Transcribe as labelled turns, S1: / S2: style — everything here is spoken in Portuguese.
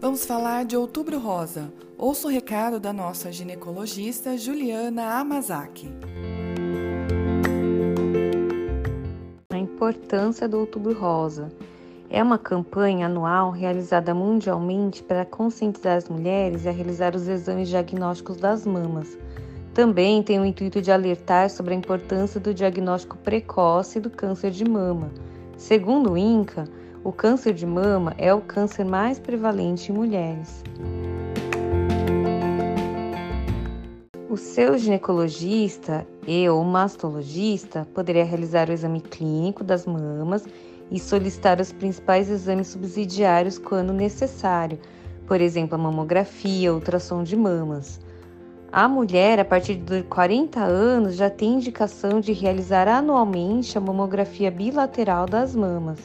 S1: Vamos falar de Outubro Rosa. Ouça o recado da nossa ginecologista Juliana Amazaki.
S2: A importância do Outubro Rosa. É uma campanha anual realizada mundialmente para conscientizar as mulheres a realizar os exames diagnósticos das mamas. Também tem o intuito de alertar sobre a importância do diagnóstico precoce do câncer de mama. Segundo o INCA, o câncer de mama é o câncer mais prevalente em mulheres. O seu ginecologista e ou mastologista poderia realizar o exame clínico das mamas e solicitar os principais exames subsidiários quando necessário, por exemplo, a mamografia, ultrassom de mamas. A mulher, a partir de 40 anos, já tem indicação de realizar anualmente a mamografia bilateral das mamas.